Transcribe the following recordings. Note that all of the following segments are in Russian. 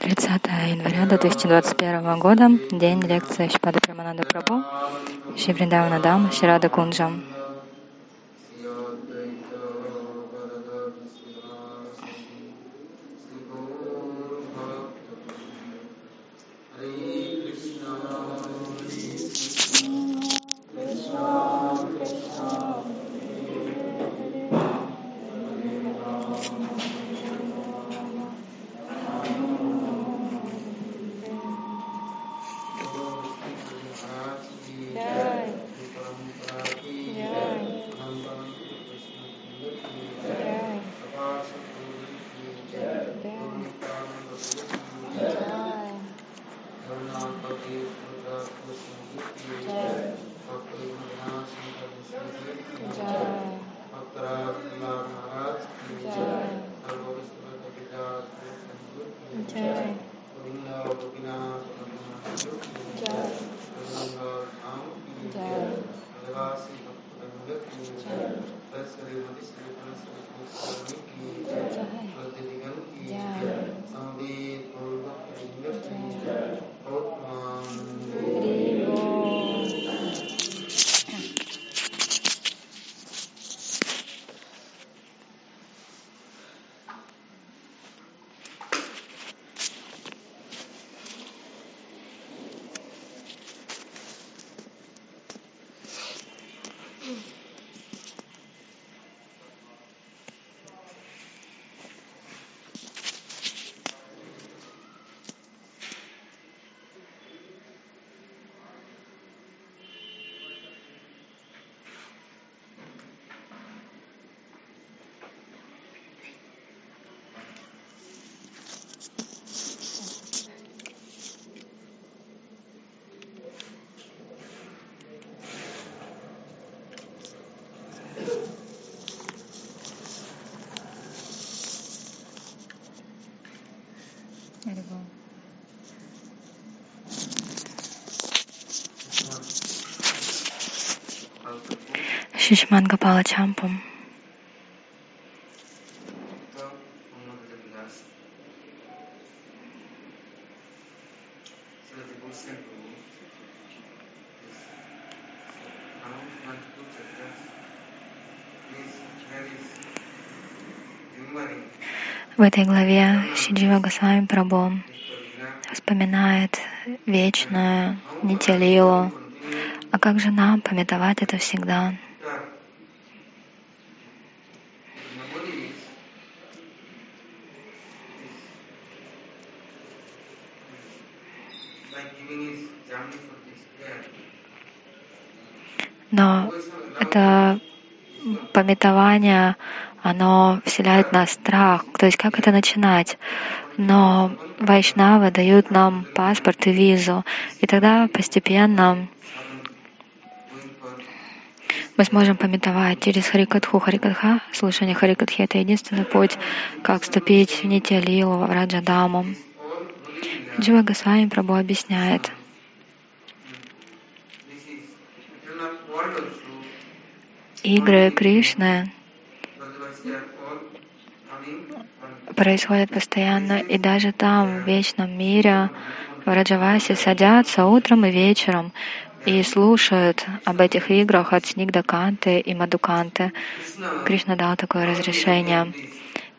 30 января 2021 года, день лекции Шпада Прамананда Прабhu, Шри Вриндавана Дам, Шрада Кунджам. Шишман Гапала Чампум. В этой главе Сиджива Госвами Прабhu вспоминает вечную Нитялилу. А как же нам пометовать это всегда? Но это пометование, оно вселяет в нас страх. То есть как это начинать? Но вайшнавы дают нам паспорт и визу. И тогда постепенно мы сможем пометовать через Харикатху. Харикатха, слушание Харикатхи — это единственный путь, как вступить в Нитялилу, в Раджадаму. Джива Госвами Прабhu объясняет. Игры Кришны происходят постоянно, и даже там, в вечном мире, в Раджавасе садятся утром и вечером и слушают об этих играх от Снигдаканты и Мадуканты. Кришна дал такое разрешение.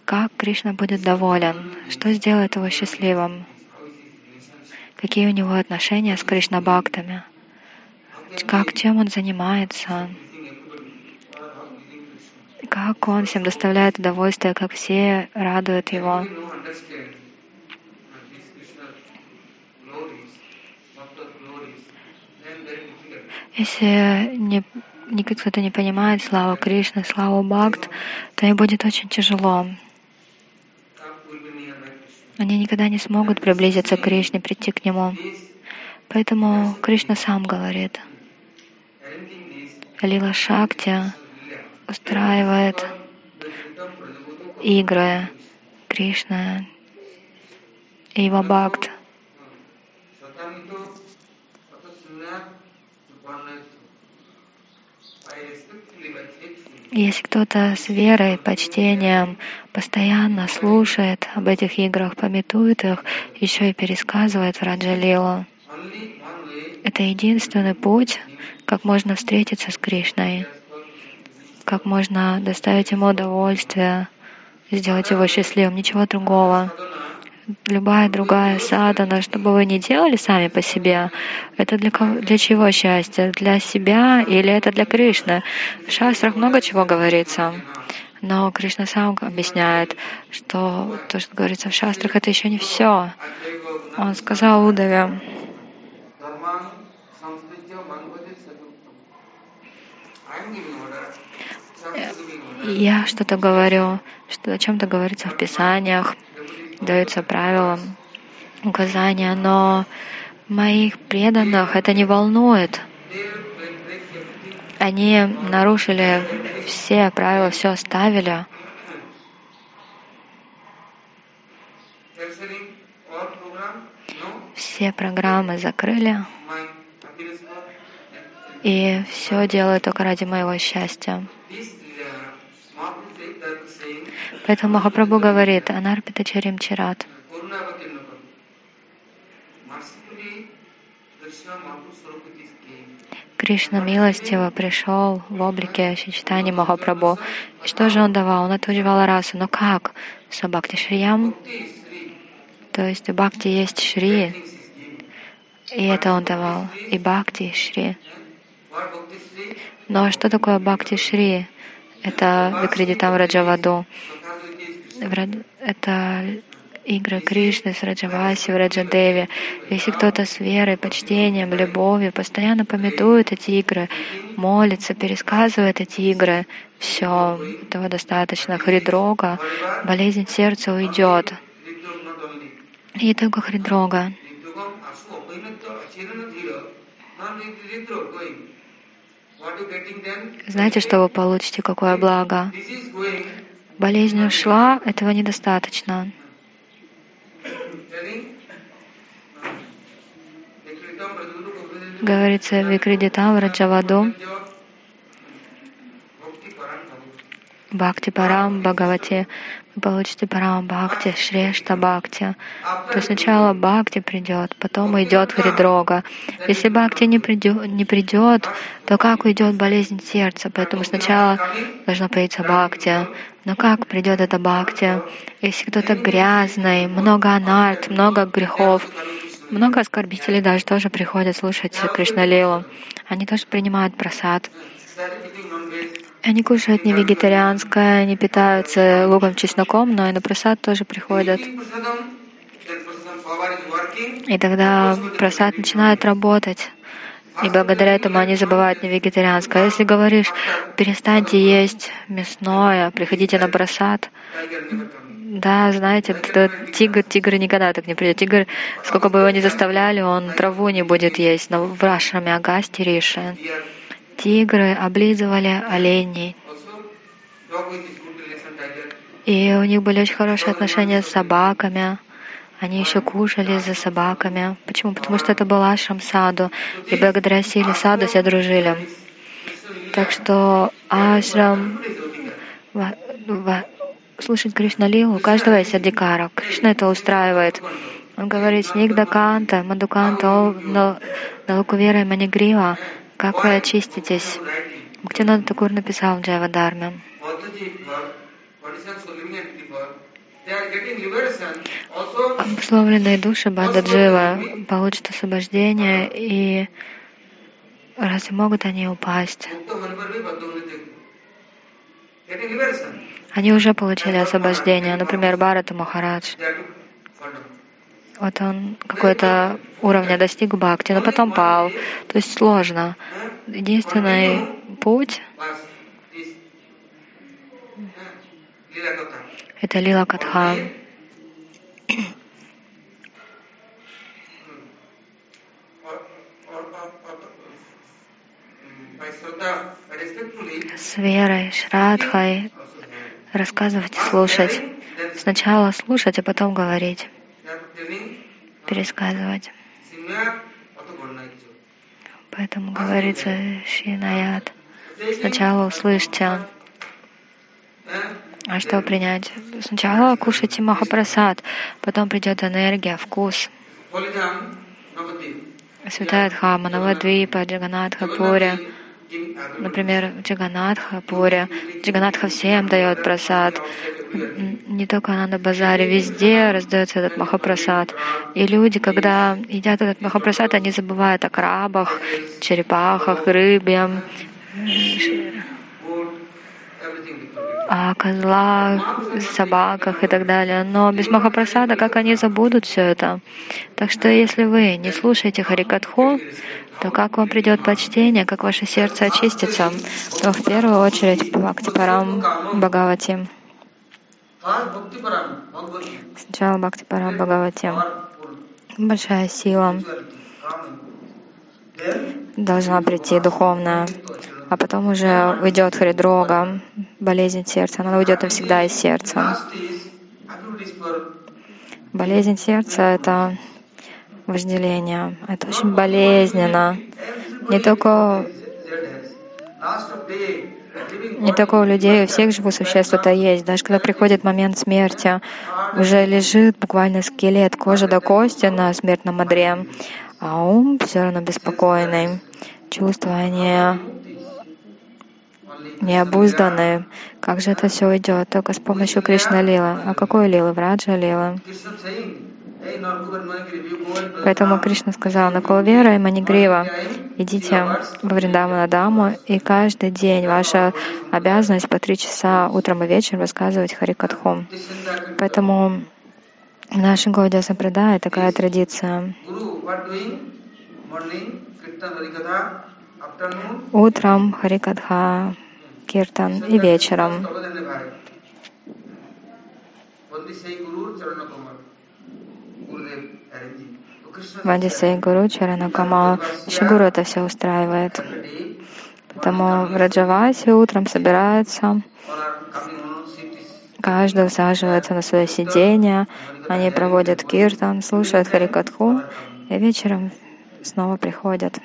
Как Кришна будет доволен? Что сделает его счастливым? Какие у него отношения с Кришна-бхактами? Как, чем он занимается? Как он всем доставляет удовольствие, как все радуют его? Если не, не кто-то не понимает славу Кришны, славу Бхакт, то им будет очень тяжело. Они никогда не смогут приблизиться к Кришне, прийти к Нему. Поэтому Кришна сам говорит, Лила Шакти устраивает игры Кришна и его бхакт. Если кто-то с верой, почтением постоянно слушает об этих играх, пометует их, еще и пересказывает в Раджалилу, это единственный путь, как можно встретиться с Кришной, как можно доставить ему удовольствие, сделать его счастливым, ничего другого любая другая садана, что бы вы ни делали сами по себе, это для, кого, для чего счастье? Для себя или это для Кришны? В шастрах много чего говорится. Но Кришна сам объясняет, что то, что говорится в шастрах, это еще не все. Он сказал Удаве, я что-то говорю, что о чем-то говорится в Писаниях, даются правила, указания, но моих преданных это не волнует. Они нарушили все правила, все оставили. Все программы закрыли. И все делают только ради моего счастья. Поэтому Махапрабху говорит, Анарпита Чарим Чират. Кришна милостиво пришел в облике Чичтани Махапрабху. И что же он давал? Он отвоевал расу. Но как? Сабхакти Шриям. То есть у Бхакти есть Шри. И это он давал. И Бхакти Шри. Но что такое Бхакти Шри? Это Викрадитам Раджаваду. Это игры Кришны с Раджаваси, в Раджадеве. Если кто-то с верой, почтением, любовью постоянно пометует эти игры, молится, пересказывает эти игры, все, этого достаточно. Хридрога, болезнь сердца уйдет. И только Хридрога. Знаете, что вы получите, какое благо? Болезнь ушла, этого недостаточно. Говорится Викридитам Раджаваду Бхакти Парам Бхагавати вы получите Парам Бхакти, Шрешта Бхакти. То сначала Бхакти придет, потом идет Хридрога. Если Бхакти не придет, не придет, то как уйдет болезнь сердца? Поэтому сначала должно появиться Бхакти. Но как придет эта Бхакти? Если кто-то грязный, много анарт, много грехов, много оскорбителей даже тоже приходят слушать Кришналилу. Они тоже принимают просад. Они кушают не вегетарианское, не питаются луком, чесноком, но и на просад тоже приходят. И тогда просад начинает работать. И благодаря этому они забывают не вегетарианское. Если говоришь, перестаньте есть мясное, приходите на просад, да, знаете, тигр, тигр никогда так не придет. Тигр, сколько бы его ни заставляли, он траву не будет есть. Но в Рашраме Агасти Риши тигры облизывали оленей. И у них были очень хорошие отношения с собаками. Они еще кушали за собаками. Почему? Потому что это был ашрам саду. И благодаря силе саду все дружили. Так что ашрам слушать Кришна Лилу, у каждого есть адикара. Кришна это устраивает. Он говорит, Снигда Канта, Мадуканта, Налукувера и Манигрива, как вы очиститесь? Бхактинат Такур написал в Джайва Дарме. Обусловленные души Бададжива получат освобождение, и разве могут они упасть? Они уже получили освобождение. Например, Барата Махарадж. Вот он какой-то уровня достиг бхакти, но потом пал. То есть сложно. Единственный путь — это лила катха. С верой, шрадхой рассказывать и слушать. Сначала слушать, а потом говорить пересказывать. Поэтому говорится Шинаят. Сначала услышьте, А что принять? Сначала кушайте махапрасад, потом придет энергия, вкус. Святая Дхама, Навадвипа, Джаганатха, Пуря. Например, Джаганатха, Пуря. Джаганатха всем дает просад. Не только на базаре, везде раздается этот махапрасад. И люди, когда едят этот махапрасад, они забывают о крабах, черепахах, рыбе, о козлах, собаках и так далее. Но без Махапрасада, как они забудут все это? Так что если вы не слушаете Харикатху, то как вам придет почтение, как ваше сердце очистится? То в первую очередь Бхактипарам Бхагавати. Сначала Бхактипарам Бхагавати. Большая сила. Должна прийти духовная. а потом уже уйдет хридрога, болезнь сердца, она уйдет навсегда из сердца. Болезнь сердца — это вожделение. Это очень болезненно. Не только, не только у людей, у всех живых существ это есть. Даже когда приходит момент смерти, уже лежит буквально скелет, кожа до кости на смертном одре, а ум все равно беспокойный. Чувства, они необузданные. Как же это все идет? Только с помощью Кришна Лилы. А какой Лилы? Враджа Лилы. Поэтому Кришна сказал, на Кулвера и Манигрива, идите во Вриндамана Даму, и каждый день ваша обязанность по три часа утром и вечером рассказывать Харикатху. Поэтому в нашей Гауде Сампрадай такая традиция. Утром Харикатха, киртан и вечером. Вандисей Гуру Чарана Камал. Шигуру это все устраивает. Поэтому в Раджавасе утром собираются, каждый усаживается на свое сиденье, они проводят киртан, слушают Харикатху, и вечером снова приходят.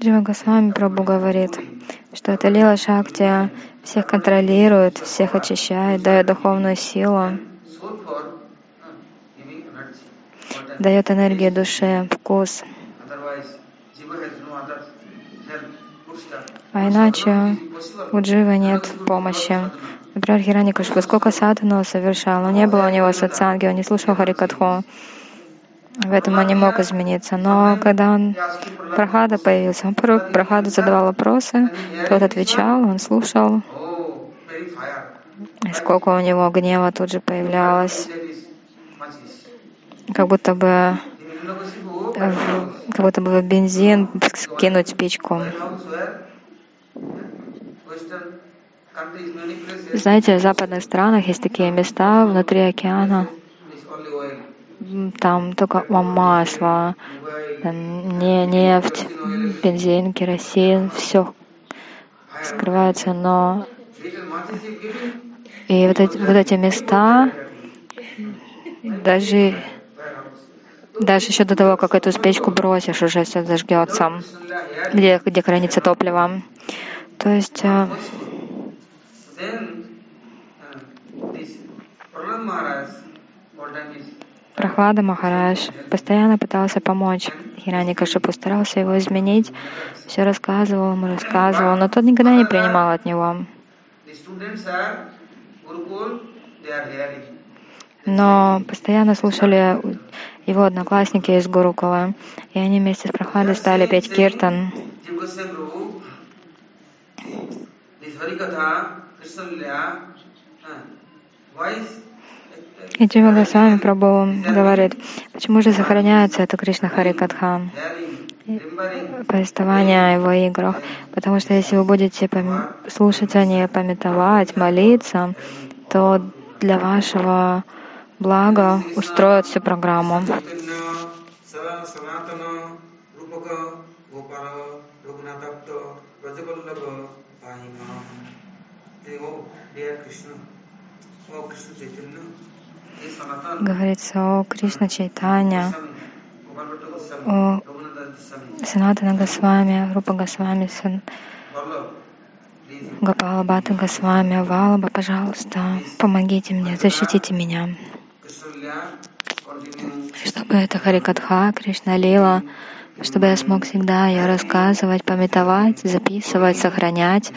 Джива Госвами Прабhu говорит, что это Лила Шакти всех контролирует, всех очищает, дает духовную силу, дает энергию душе, вкус. А иначе у Дживы нет помощи. Например, Хираникашпа сколько садхану совершал, но не было у него сатсанги, он не слушал Харикатху. В этом он не мог измениться. Но когда он Прохада появился, он Прохаду задавал вопросы, тот отвечал, он слушал. И сколько у него гнева тут же появлялось. Как будто бы как будто бы бензин кинуть спичку. Знаете, в западных странах есть такие места внутри океана, там только масло, не нефть, бензин, керосин, все скрывается, но и вот эти, вот эти места, даже, даже еще до того, как эту спичку бросишь, уже все зажгется, где, где хранится топливо. То есть э, Прохлада Махарадж постоянно пытался помочь Хираникашипу, старался его изменить, все рассказывал ему, рассказывал, но тот никогда не принимал от него. Но постоянно слушали его одноклассники из Гурукула, и они вместе с Прохладой стали петь киртан. И Джива Госвами Прабhu говорит, почему же сохраняется это Кришна Харикатха, повествование о его играх. Потому что если вы будете слушать о ней, пометовать, молиться, то для вашего блага устроят всю программу. Говорится о Кришна Чайтаня, о Санатана Госвами, Рупа Госвами, Гопала Бата Госвами, Валаба, пожалуйста, помогите мне, защитите меня. Чтобы это Харикатха, Кришна Лила, чтобы я смог всегда ее рассказывать, пометовать, записывать, сохранять,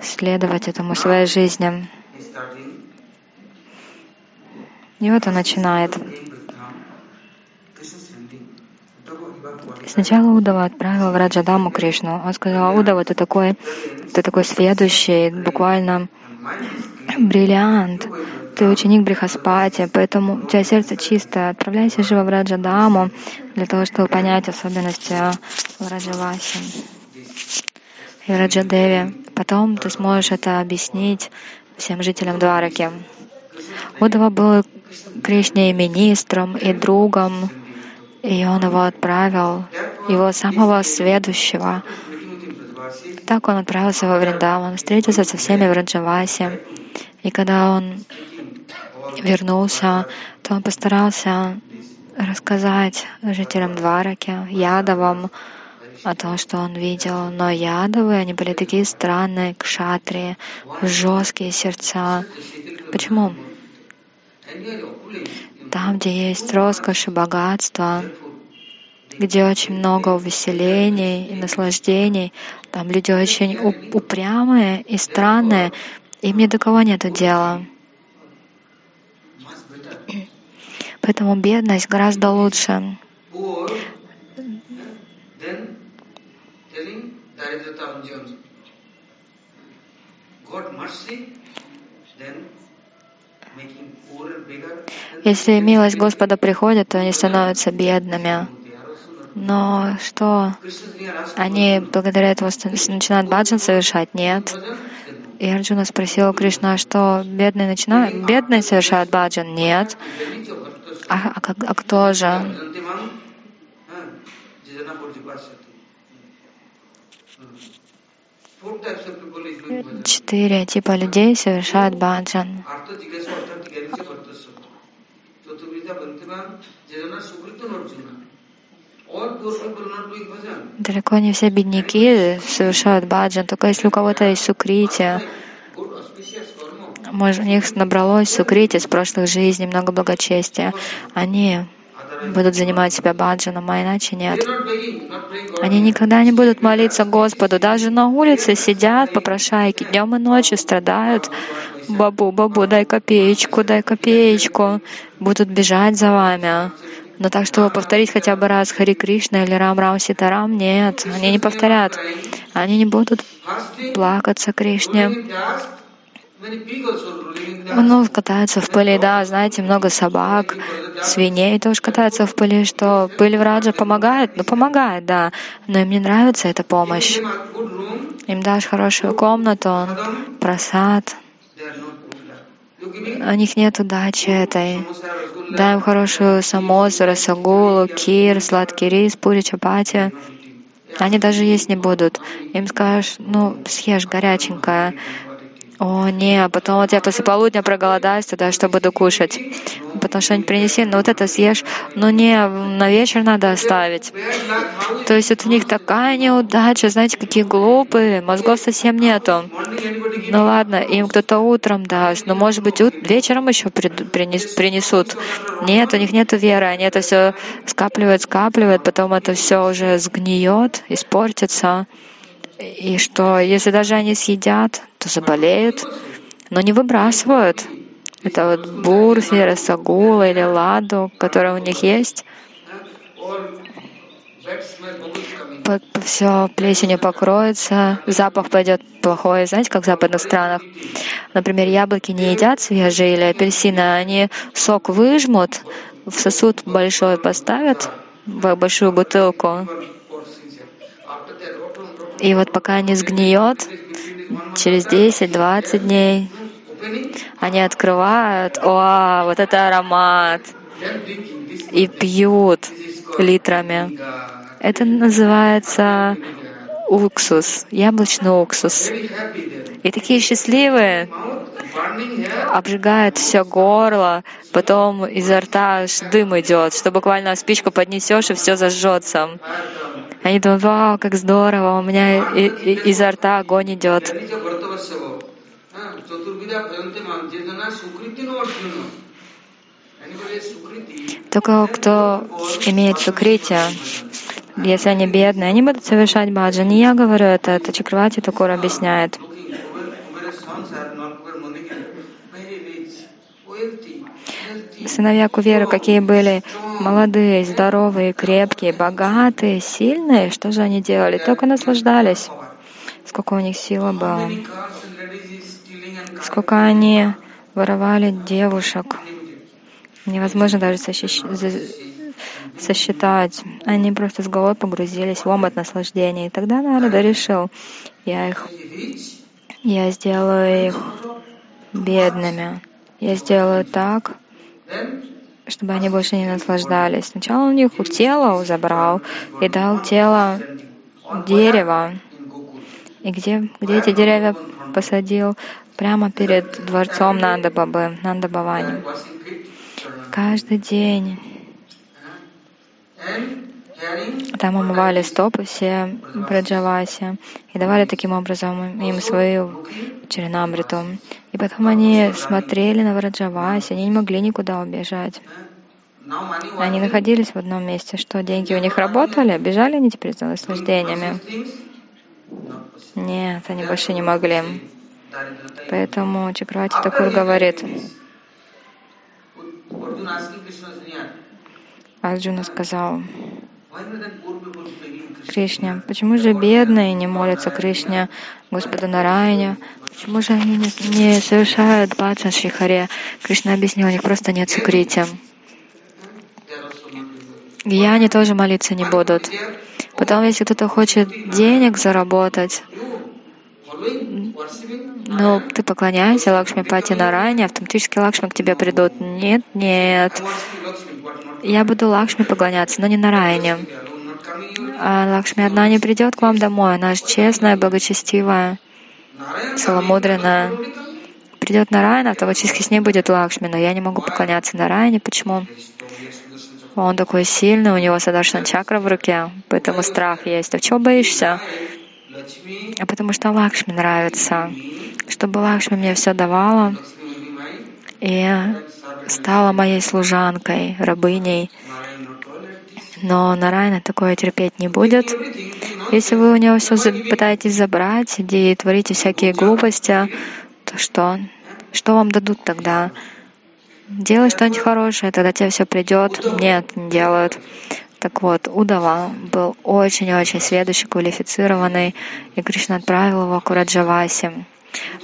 следовать этому своей жизни. И вот он начинает. Сначала Удава отправил в Раджадаму Кришну. Он сказал, Удава, ты такой, ты такой следующий, буквально бриллиант. Ты ученик Брихаспати, поэтому у тебя сердце чистое. Отправляйся живо в Раджадаму для того, чтобы понять особенности Раджаваси и Раджадеви. Потом ты сможешь это объяснить всем жителям Двараки. Удава был Кришне и министром, и другом, и он его отправил, его самого следующего. Так он отправился во Вриндаван, встретился со всеми в Раджавасе. И когда он вернулся, то он постарался рассказать жителям Двараки, Ядовам, о том, что он видел. Но Ядовы, они были такие странные, кшатрии, жесткие сердца. Почему? Там, где есть роскошь и богатство, где очень много увеселений и наслаждений, там люди очень упрямые и странные, им ни до кого нет дела. Поэтому бедность гораздо лучше. Если милость Господа приходит, то они становятся бедными. Но что? Они благодаря этому начинают баджан совершать? Нет. И Арджуна спросил Кришна, что бедные начинают? Бедные совершают баджан? Нет. А, а, а кто же? Четыре типа людей совершают баджан. Далеко не все бедняки совершают баджан, только если у кого-то есть сукрити, может, у них набралось сукрити с прошлых жизней, много благочестия, они будут занимать себя баджаном, а иначе нет. Они никогда не будут молиться Господу. Даже на улице сидят попрошайки днем и ночью, страдают. Бабу, бабу, дай копеечку, дай копеечку. Будут бежать за вами. Но так, чтобы повторить хотя бы раз Хари Кришна или Рам Рам Ситарам, нет, они не повторят. Они не будут плакаться Кришне. Ну, катаются в пыли, да, знаете, много собак, свиней тоже катаются в пыли, что пыль в Раджа помогает? Ну, помогает, да, но им не нравится эта помощь. Им дашь хорошую комнату, просад, у них нет удачи этой. Дай им хорошую самосу, расагулу, кир, сладкий рис, пури, чапати. Они даже есть не будут. Им скажешь, ну, съешь горяченькое. О, не, а потом вот я после полудня проголодаюсь тогда, что буду кушать. Потом что-нибудь принеси, ну вот это съешь. Ну не, на вечер надо оставить. То есть вот у них такая неудача, знаете, какие глупые, мозгов совсем нету. Ну ладно, им кто-то утром даст, но может быть вечером еще принесут. Нет, у них нет веры, они это все скапливают, скапливают, потом это все уже сгниет, испортится. И что если даже они съедят, то заболеют, но не выбрасывают. Это вот бурфи, расагула или ладу, которые у них есть. Все плесенью покроется, запах пойдет плохой. Знаете, как в западных странах? Например, яблоки не едят свежие или апельсины, они сок выжмут, в сосуд большой поставят, в большую бутылку, и вот пока не сгниет, через 10-20 дней, они открывают, о, вот это аромат, и пьют литрами. Это называется уксус, яблочный уксус. И такие счастливые, обжигает все горло, потом изо рта дым идет, что буквально спичку поднесешь и все зажжется. Они думают, вау, как здорово, у меня и, и, изо рта огонь идет. Только кто имеет сукрити, если они бедные, они будут совершать баджан. Не я говорю это, это Чакравати Такур объясняет. Сыновья Куверы какие были молодые, здоровые, крепкие, богатые, сильные, что же они делали? Только наслаждались. Сколько у них сила была. Сколько они воровали девушек. Невозможно даже сосчитать. Они просто с головой погрузились в омут наслаждения. И тогда Нарада решил, я их, я сделаю их бедными. Я сделаю так, чтобы они больше не наслаждались. Сначала у них тело забрал и дал тело дерева. И где, где эти деревья посадил? Прямо перед дворцом Нанда Бабы, Нанда Бавани. Каждый день там омывали стопы все Браджаваси и давали таким образом им свою Чаринамриту. И потом они смотрели на Враджаваси, они не могли никуда убежать. Они находились в одном месте. Что, деньги у них работали? Бежали они теперь за наслаждениями? Нет, они больше не могли. Поэтому Чакравати Такур говорит, Арджуна сказал, Кришне, почему же бедные не молятся Кришне, Господу Нараяне? Почему же они не, не совершают баджан Шрихаре? Кришна объяснил, у них просто нет сукрити. И они тоже молиться не будут. Потом, если кто-то хочет денег заработать, ну, ты поклоняешься Лакшми Пати Нарайне, автоматически Лакшми к тебе придут. Нет, нет. Я буду Лакшми поклоняться, но не Нарайне. А Лакшми одна не придет к вам домой, она же честная, благочестивая, целомудренная. Придет Нарайна, автоматически с ней будет Лакшми, но я не могу поклоняться Нарайне. Почему? Он такой сильный, у него Садаршан чакра в руке, поэтому страх есть. А чего боишься? А потому что Лакшми нравится. Чтобы Лакшми мне все давала и стала моей служанкой, рабыней. Но Нарайна такое терпеть не будет. Если вы у него все пытаетесь забрать, и творите всякие глупости, то что? Что вам дадут тогда? Делай что-нибудь хорошее, тогда тебе все придет. Нет, не делают. Так вот, Удава был очень-очень следующий, квалифицированный, и Кришна отправил его к Раджавасе.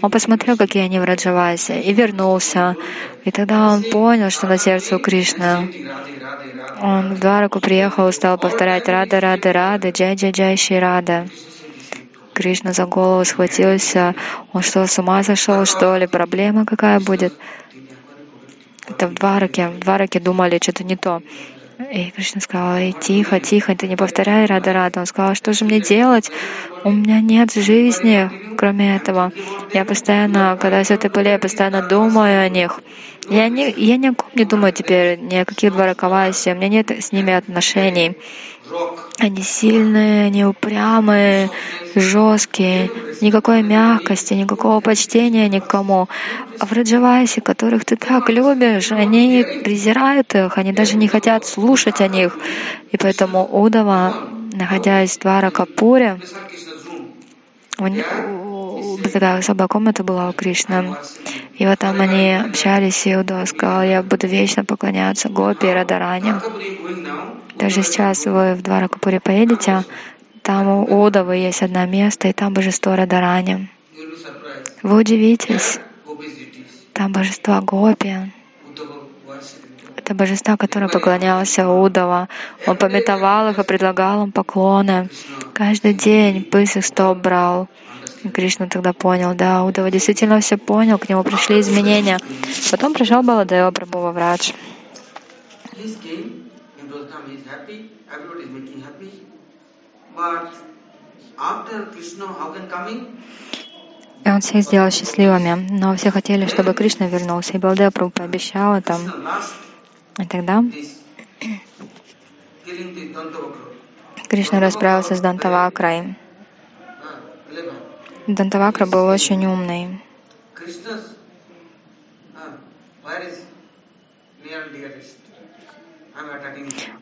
Он посмотрел, какие они в Раджавасе, и вернулся. И тогда он понял, что на сердце у Кришны. Он в Двараку приехал и стал повторять «Рада, Рада, Рада, Джай, Джай, Джай, Ши, Рада». Кришна за голову схватился. Он что, с ума сошел, что ли? Проблема какая будет? Это в Двараке. В Двараке думали, что-то не то. И Кришна сказал, эй, тихо, тихо, ты не повторяй Рада Рада. Он сказал, что же мне делать? У меня нет жизни, кроме этого. Я постоянно, когда я святой я постоянно думаю о них. Я не, я ни о ком не думаю теперь, ни о каких дваракавасе. У меня нет с ними отношений. Они сильные, они упрямые, жесткие, никакой мягкости, никакого почтения никому. А в Раджавасе, которых ты так любишь, они презирают их, они даже не хотят слушать о них. И поэтому Удава, находясь в Дваракапуре, такая особая комната была у Кришны. И вот там они общались, и Удава сказал, я буду вечно поклоняться Гопи и Радаране. Даже сейчас вы в Дваракапуре поедете, там у Удавы есть одно место, и там божество Радарани. Вы удивитесь, там божество Гопи. Это божество, которое поклонялся Удава. Он пометовал их и предлагал им поклоны. Каждый день пыс их стоп брал. Кришна тогда понял, да, Удава действительно все понял, к нему пришли изменения. Потом пришел Баладева Прабхува Врадж. И он всех сделал счастливыми. Но все хотели, чтобы Кришна вернулся. И Балдепру пообещал это. И тогда Кришна расправился с Дантавакрай. Дантавакра был очень умный.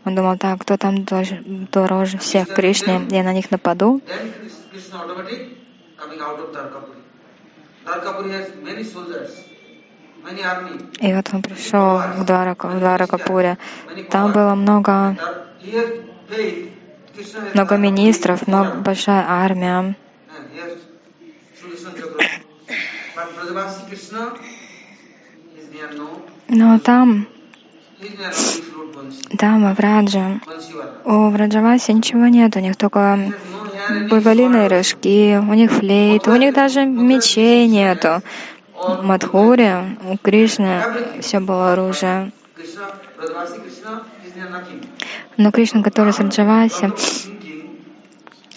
Он думал, так, кто там дороже всех Кришны, я на них нападу. И вот он пришел к Дваракапуре. Там было много, много министров, много большая армия. Но там, там, в Врадже, у Враджаваси ничего нет, у них только буйволиные рожки, у них флейт, у них даже мечей нету. В Мадхуре у Кришны все было оружие. Но Кришна, который с Раджаваси,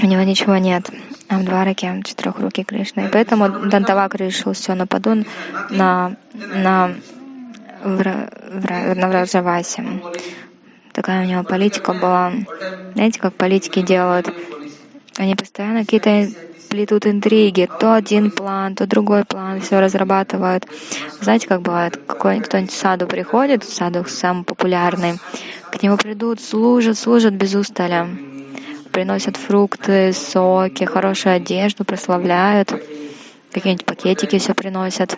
у него ничего нет. А в Двараке четырехрукий Кришна. И поэтому Дантавак решил все, нападу на, на, на Враджаваси. Такая у него политика была. Знаете, как политики делают? Они постоянно какие-то плетут интриги, то один план, то другой план, все разрабатывают. Знаете, как бывает, кто-нибудь в саду приходит, в саду самый популярный, к нему придут, служат, служат без устали, приносят фрукты, соки, хорошую одежду, прославляют, какие-нибудь пакетики все приносят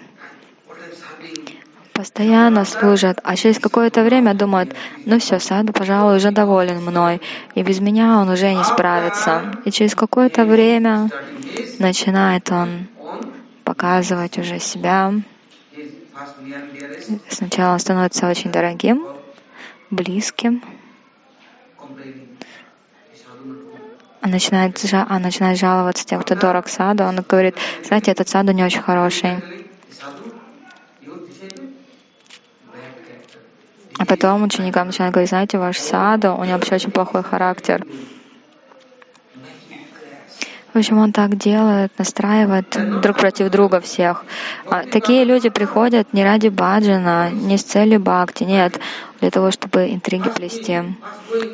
постоянно служат, а через какое-то время думают, ну все, Саду, пожалуй, уже доволен мной, и без меня он уже не справится. И через какое-то время начинает он показывать уже себя. Сначала он становится очень дорогим, близким, начинает, а начинает жаловаться тем, кто дорог саду. Он говорит, знаете, этот саду не очень хороший. А потом ученикам начинают говорить, знаете, ваш саду, у него вообще очень плохой характер. Общем, он так делает, настраивает друг против друга всех. А такие люди приходят не ради баджана, не с целью бхакти, нет, для того, чтобы интриги плести.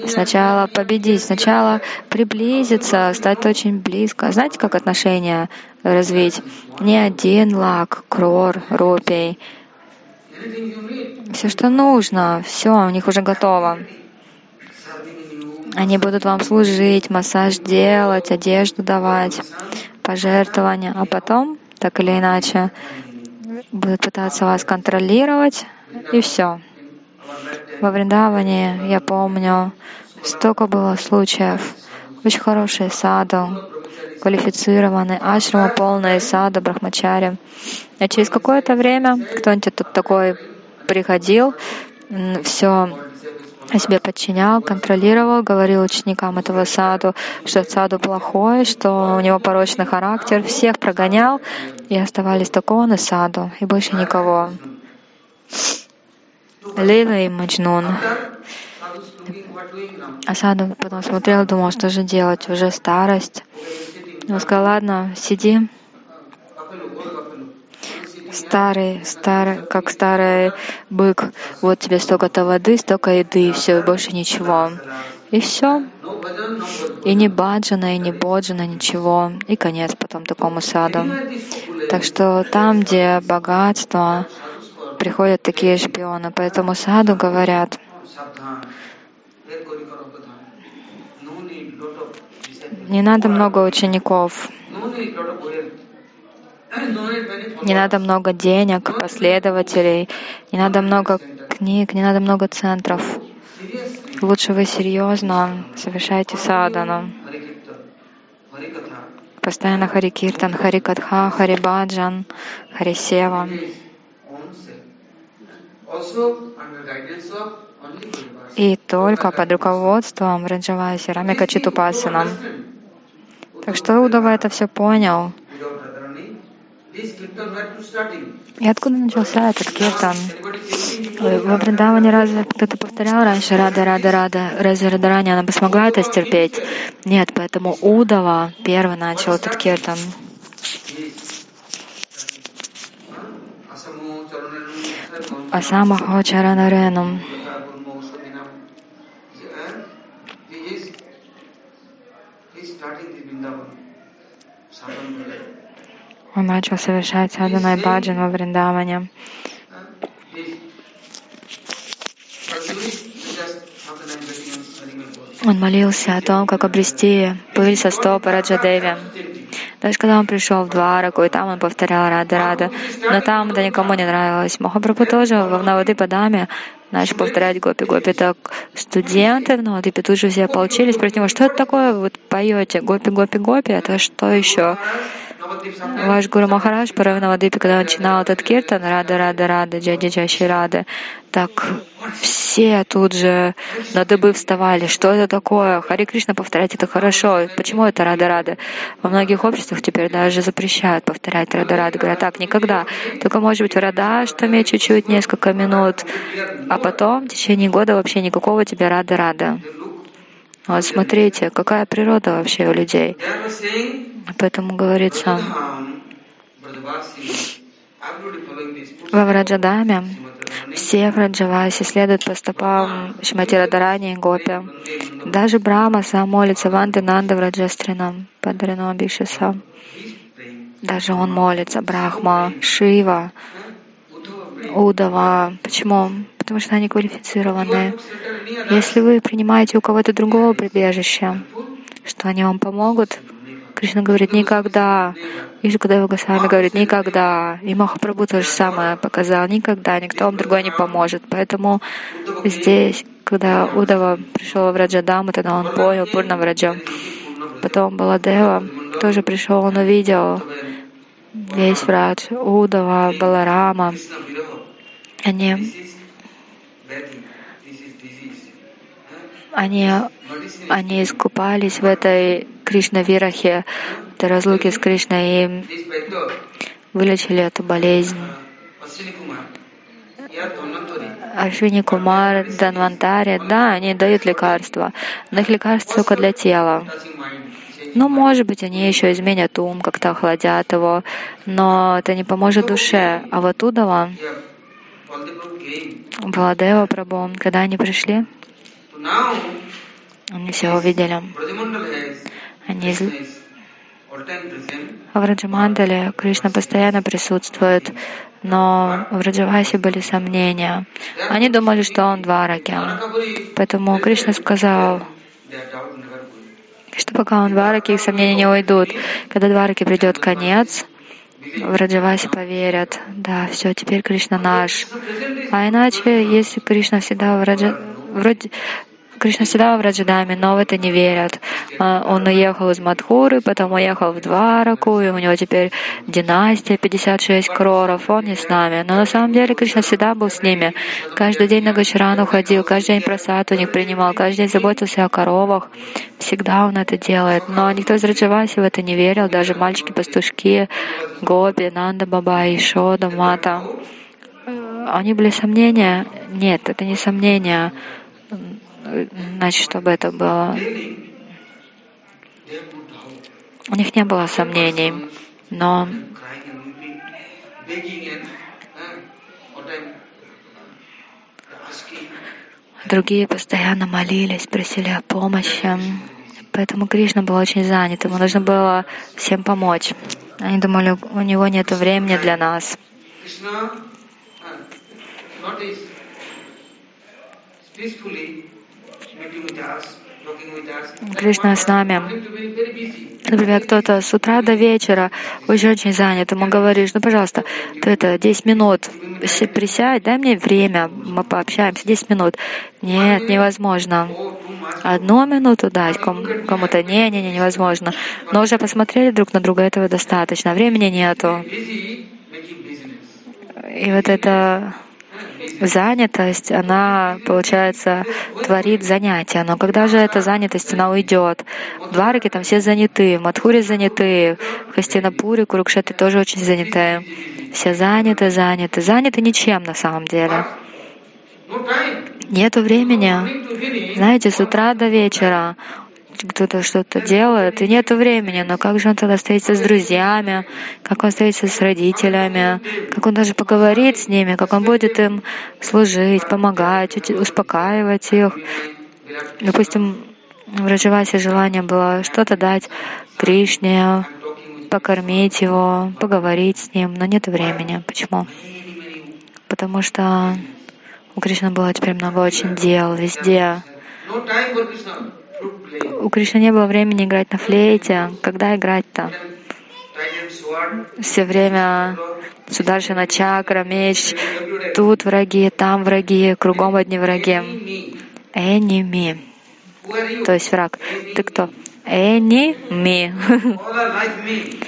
Сначала победить, сначала приблизиться, стать очень близко. Знаете, как отношения развить? Не один лак, крор, рупий, все, что нужно, все, у них уже готово. Они будут вам служить, массаж делать, одежду давать, пожертвования, а потом, так или иначе, будут пытаться вас контролировать, и все. Во Вриндаване, я помню, столько было случаев. Очень хорошие саду, квалифицированные, ашрама полные сада, брахмачари. А через какое-то время кто-нибудь тут такой приходил, все себе подчинял, контролировал, говорил ученикам этого саду, что саду плохой, что у него порочный характер, всех прогонял, и оставались только он и саду, и больше никого. Лила и Маджнун. А саду потом смотрел, думал, что же делать, уже старость. Он сказал, ладно, сиди, старый, старый, как старый бык, вот тебе столько-то воды, столько еды, и все, больше ничего. И все. И не баджана, и не боджана, ничего. И конец потом такому саду. Так что там, где богатство, приходят такие шпионы. Поэтому саду говорят, не надо много учеников. Не надо много денег, последователей, не надо много книг, не надо много центров. Лучше вы серьезно совершайте садану. Постоянно Харикиртан, Харикатха, Харибаджан, Харисева. И только под руководством Раджавая Сирамика Читупасана. Так что Удава это все понял. И откуда начался этот киртан? Во Вриндаване разве кто-то повторял раньше Рада, Рада, Рада? Разве Радарани она бы смогла это стерпеть? Нет, поэтому Удава первый начал этот киртан. Асамахо Чаранаренум. Он начал совершать саданай баджан во Вриндаване. Он молился о том, как обрести пыль со стопа Раджадеви. Даже когда он пришел в Двараку, и там он повторял Рада Рада, но там это никому не нравилось. Махапрабху тоже в Навады Падаме начал повторять Гопи Гопи. Так студенты в Навадипе тут же все получились против него. Что это такое? Вот поете Гопи Гопи Гопи, это что еще? Ваш Гуру Махарадж Паравнавадипи, когда начинал этот киртан, Рада, Рада, Рада, Джади, Джаши, Рада, так все тут же на дыбы вставали. Что это такое? Хари Кришна повторять это хорошо. Почему это Рада Рада? Во многих обществах теперь даже запрещают повторять Рада Рада. Говорят, так, никогда. Только может быть в Радаштаме чуть-чуть, несколько минут. А потом в течение года вообще никакого тебе Рада Рада. Вот смотрите, какая природа вообще у людей. Поэтому говорится, во Враджадаме все Враджаваси следуют по стопам Шмати Радарани и Гопи. Даже Брама сам молится Ванды Нанда Враджастринам, Падарино Абишаса. Даже он молится, Брахма, Шива, Удава. Почему? Потому что они квалифицированы. Если вы принимаете у кого-то другого прибежище, что они вам помогут, Кришна говорит «никогда». И когда Госвами говорит «никогда». И Махапрабху то же самое показал «никогда», никто вам другой не поможет. Поэтому здесь, когда Удава пришел в Раджадаму, тогда он понял Пурна Враджа. Потом Баладева тоже пришел, он увидел весь Врадж, Удава, Баларама. Они они, они искупались в этой Кришна Вирахе, этой разлуке с Кришной, и вылечили эту болезнь. Ашвини Кумар, Данвантари, да, они дают лекарства, но их лекарства только для тела. Ну, может быть, они еще изменят ум, как-то охладят его, но это не поможет душе. А вот Удава, Баладева Прабhu, когда они пришли, они все увидели. Они в Раджамандале Кришна постоянно присутствует, но в Раджавасе были сомнения. Они думали, что он Двараки. Поэтому Кришна сказал, что пока он Двараки, их сомнения не уйдут. Когда Двараки придет конец, в Раджавасе поверят, да, все, теперь Кришна наш. А иначе, если Кришна всегда в. Вроде Кришна всегда в Раджадаме, но в это не верят. А, он уехал из Мадхуры, потом уехал в Двараку, и у него теперь династия 56 кроров, он не с нами. Но на самом деле Кришна всегда был с ними. Каждый день на Гачарану ходил, каждый день просад у них принимал, каждый день заботился о коровах. Всегда он это делает. Но никто из Раджаваси в это не верил, даже мальчики-пастушки, Гоби, Нанда Баба, Ишода, Мата. Они были сомнения? Нет, это не сомнения значит, чтобы это было... У них не было сомнений, но другие постоянно молились, просили о помощи. Поэтому Кришна был очень занят, ему нужно было всем помочь. Они думали, у него нет времени для нас. Кришна с нами. Например, кто-то с утра до вечера уже очень занят, ему говоришь, ну, пожалуйста, ты это 10 минут присядь, дай мне время, мы пообщаемся 10 минут. Нет, невозможно. Одну минуту дать кому-то, не, не, не, невозможно. Но уже посмотрели друг на друга, этого достаточно, времени нету. И вот это занятость, она, получается, творит занятия. Но когда же эта занятость, она уйдет? В там все заняты, в заняты, в Хастинапуре, Курукшеты тоже очень заняты. Все заняты, заняты, заняты ничем на самом деле. Нету времени. Знаете, с утра до вечера кто-то что-то делает, и нет времени, но как же он тогда встретится с друзьями, как он встретится с родителями, как он даже поговорит с ними, как он будет им служить, помогать, успокаивать их. Допустим, в Раджавасе желание было что-то дать Кришне, покормить его, поговорить с ним, но нет времени. Почему? Потому что у Кришны было теперь много очень дел везде. У Кришны не было времени играть на флейте. Когда играть-то? Все время Сударшина чакра, меч, тут враги, там враги, кругом одни враги. Эними. То есть враг. Ты кто? Эними.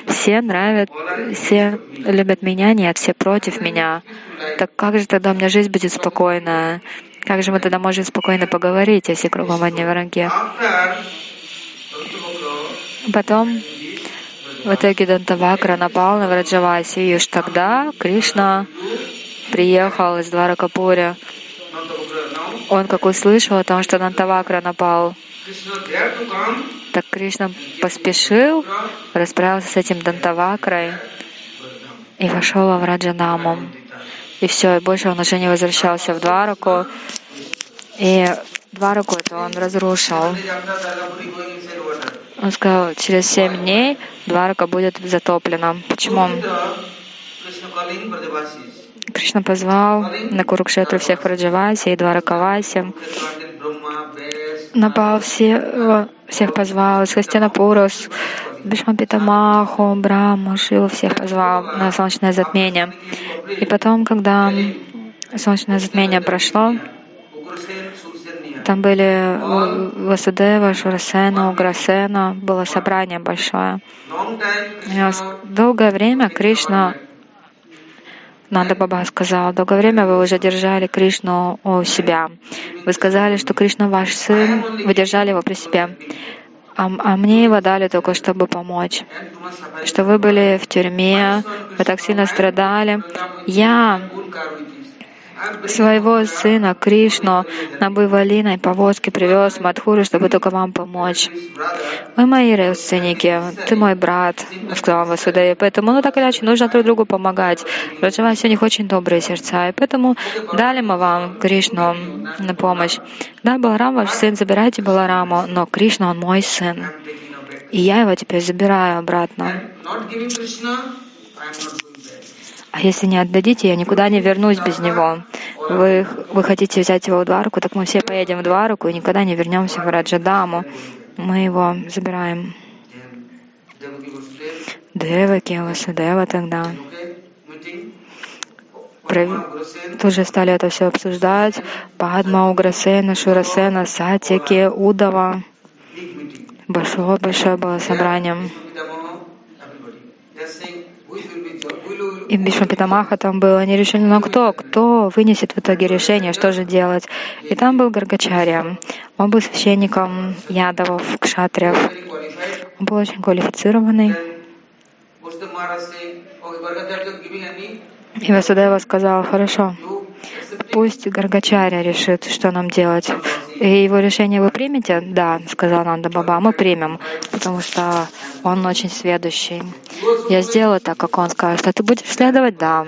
Все нравят, все любят меня, нет, все против меня. Так как же тогда у меня жизнь будет спокойная? Как же мы тогда можем спокойно поговорить, кругом одни враги? Потом в итоге Дантавакра напал на Враджаваси, и уж тогда Кришна приехал из Двара Капури. Он как услышал о том, что Дантавакра напал, так Кришна поспешил, расправился с этим Дантавакрай и вошел во Враджанаму. И все, и больше он уже не возвращался в Двараку. И Двараку это он разрушил. Он сказал, через семь дней Дварака будет затоплена. Почему? Кришна позвал на Курукшетру всех Раджаваси и Дваракаваси. Напал все, всех позвал, из Хастинапура, с Бишмапитамаху, Браму, Шиву всех позвал на солнечное затмение. И потом, когда солнечное затмение прошло, там были Васудева, Шурасена, Уграсена, было собрание большое. Долгое время Кришна Нанда Баба сказал, долгое время вы уже держали Кришну у себя. Вы сказали, что Кришна ваш сын, вы держали его при себе. А, а мне его дали только, чтобы помочь. Что вы были в тюрьме, вы так сильно страдали. Я своего сына Кришну на Буйвалиной повозке привез в Мадхуру, чтобы только вам помочь. Вы мои родственники, ты мой брат, сказал Васудея. Поэтому, ну так или иначе, нужно друг другу помогать. Раджаваси у них очень добрые сердца, и поэтому дали мы вам Кришну на помощь. Да, Баларам ваш сын, забирайте Балараму, но Кришна, он мой сын. И я его теперь забираю обратно. А если не отдадите, я никуда не вернусь без него. Вы, вы хотите взять его в Двараку, так мы все поедем в Двараку и никогда не вернемся в Раджадаму. Мы его забираем. Деваки, Васудева тогда. Тут стали это все обсуждать. Падма, Уграсена, Шурасена, Сатики, Удава. Большое-большое было собрание. И Бишма Питамаха там был, они решили, ну кто, кто вынесет в итоге решение, что же делать. И там был Гаргачарья. Он был священником ядовов, кшатриев. Он был очень квалифицированный. И Васудева сказал, хорошо, пусть Гаргачаря решит, что нам делать. И его решение вы примете? Да, сказал Нанда Баба, мы примем, потому что он очень сведущий. Я сделаю так, как он скажет. А ты будешь следовать? Да.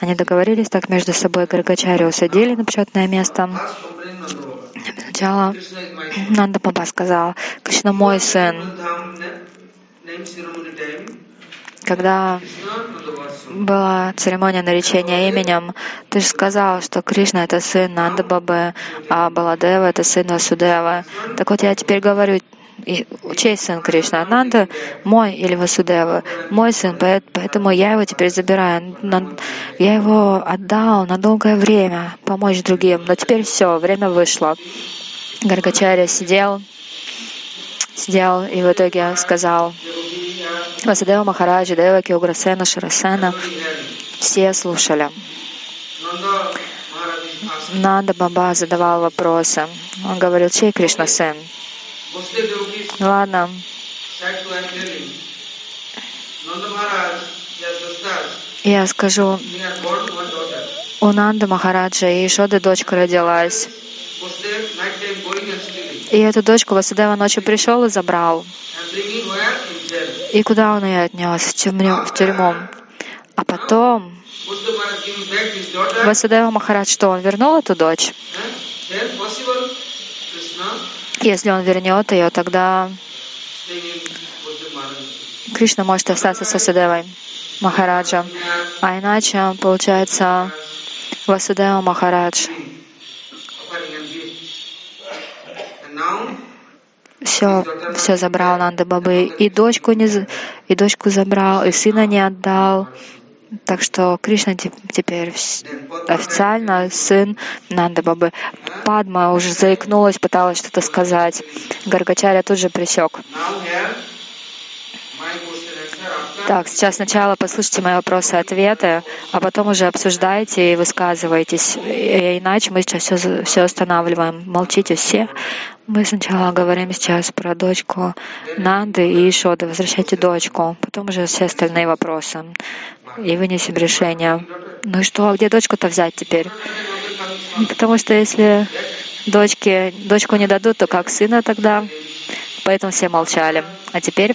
Они договорились так между собой. Гаргачаря усадили на почетное место. Сначала Нанда Баба сказал, Кришна мой сын когда была церемония наречения именем, ты же сказал, что Кришна — это сын Нанда Бабы, а Баладева — это сын Васудева. Так вот я теперь говорю, и чей сын Кришна? Нанда мой или Васудева? Мой сын, поэтому я его теперь забираю. Я его отдал на долгое время помочь другим, но теперь все, время вышло. Гаргачаря сидел, сидел и в итоге сказал, Васудева Махараджа, Деваки, Уграсена, Шарасена, все слушали. Нанда Баба задавал вопросы. Он говорил, чей Кришна сын? Ладно. Я скажу, у Нанда Махараджа и Ишоды дочка родилась. И эту дочку Васудева ночью пришел и забрал. И куда он ее отнес? В тюрьму. В тюрьму. А потом Васудева Махарадж, что он вернул эту дочь? Если он вернет ее, тогда Кришна может остаться с Васудевой Махараджа. А иначе, получается, Васудева Махарадж все, все забрал Нанда Бабы. И дочку, не, и дочку забрал, и сына не отдал. Так что Кришна теперь официально сын Нанда Бабы. Падма уже заикнулась, пыталась что-то сказать. Гаргачаря тут же присек. Так, сейчас сначала послушайте мои вопросы и ответы, а потом уже обсуждайте и высказывайтесь. И иначе мы сейчас все, все останавливаем. Молчите все. Мы сначала говорим сейчас про дочку Нанды и Ишоды. Возвращайте дочку. Потом уже все остальные вопросы. И вынесем решение. Ну и что, а где дочку-то взять теперь? Потому что если дочке, дочку не дадут, то как сына тогда? Поэтому все молчали. А теперь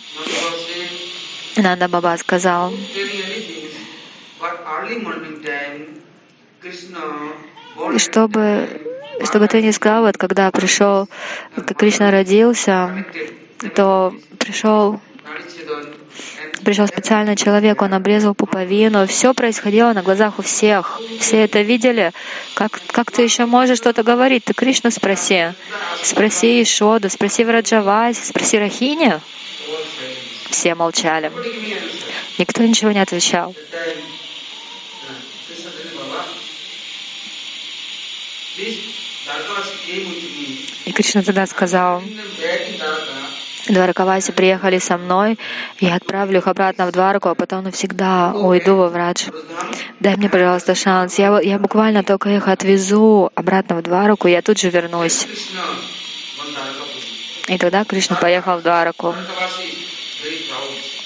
Нанда Баба сказал, чтобы, чтобы ты не сказал, вот когда пришел, когда Кришна родился, то пришел пришел специальный человек, он обрезал пуповину, все происходило на глазах у всех. Все это видели. Как, как ты еще можешь что-то говорить? Ты Кришну спроси. Спроси Ишоду, спроси Враджаваси, спроси Рахини. Все молчали. Никто ничего не отвечал. И Кришна тогда сказал, Дваракаваси приехали со мной, я отправлю их обратно в Дварку, а потом навсегда уйду во Врадж. Дай мне, пожалуйста, шанс. Я, я буквально только их отвезу обратно в Двараку, я тут же вернусь. И тогда Кришна поехал в Двараку.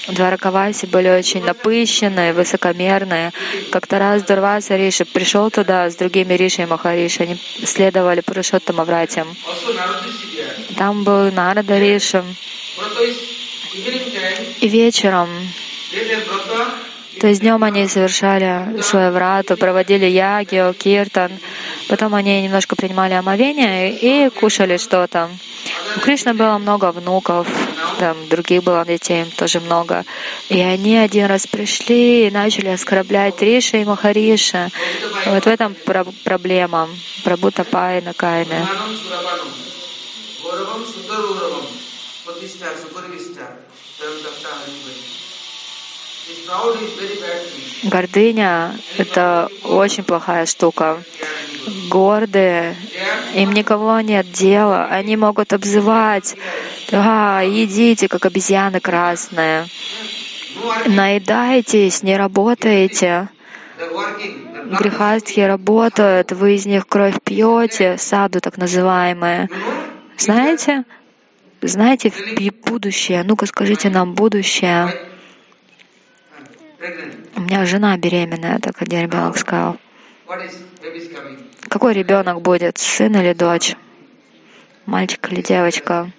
Дваракаваси были очень напыщенные, высокомерные. Как-то раз Дурваса Риши пришел туда с другими Риши и Махариши. Они следовали Пурушоттам Авратям. Там был Нарада Риши. И вечером, то есть днем они совершали свою врату, проводили яги, киртан. Потом они немножко принимали омовение и кушали что-то. У Кришны было много внуков, там других было детей тоже много. И они один раз пришли и начали оскорблять Риша и Махариша. Вот в этом про проблема. Прабута Пайна Кайна. Гордыня — это очень плохая штука. Гордые, им никого нет дела, они могут обзывать, а, идите, как обезьяны красные, наедайтесь, не работаете. Грехастхи работают, вы из них кровь пьете, саду так называемое. Знаете, знаете будущее? Ну-ка скажите нам будущее. У меня жена беременная, так один ребенок сказал. Какой ребенок будет, сын или дочь? Мальчик или девочка?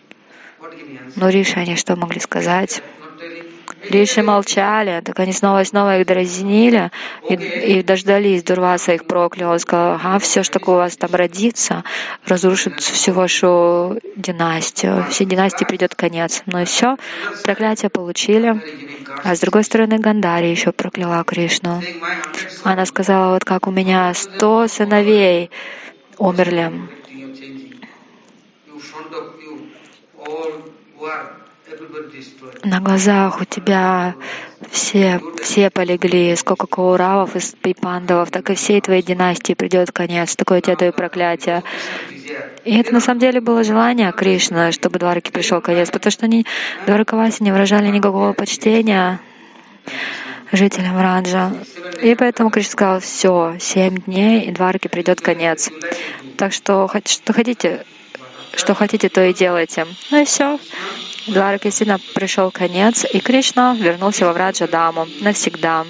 Ну, Риша, они что могли сказать? Риши молчали, так они снова и снова их дразнили и, и дождались. Дурваса их проклял. Он сказал, ага, все, что у вас там родится, разрушит всю вашу династию. Всей династии придет конец. Ну и все, проклятие получили. А с другой стороны, Гандари еще прокляла Кришну. Она сказала, вот как у меня сто сыновей умерли на глазах у тебя все, все полегли, сколько кауравов и пандавов, так и всей твоей династии придет конец. Такое тебе даю проклятие. И это на самом деле было желание Кришны, чтобы Двараке пришел конец, потому что они, Дваракаваси, не выражали никакого почтения жителям Раджа. И поэтому Кришна сказал, все, семь дней, и Дварке придет конец. Так что, что хотите, что хотите, то и делайте. Ну и все. Дварке действительно пришел конец, и Кришна вернулся во Враджа Даму навсегда.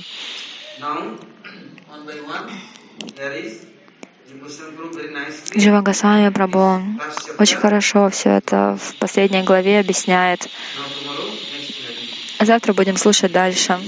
Джива Госвами Прабhu очень хорошо все это в последней главе объясняет. Завтра будем слушать дальше.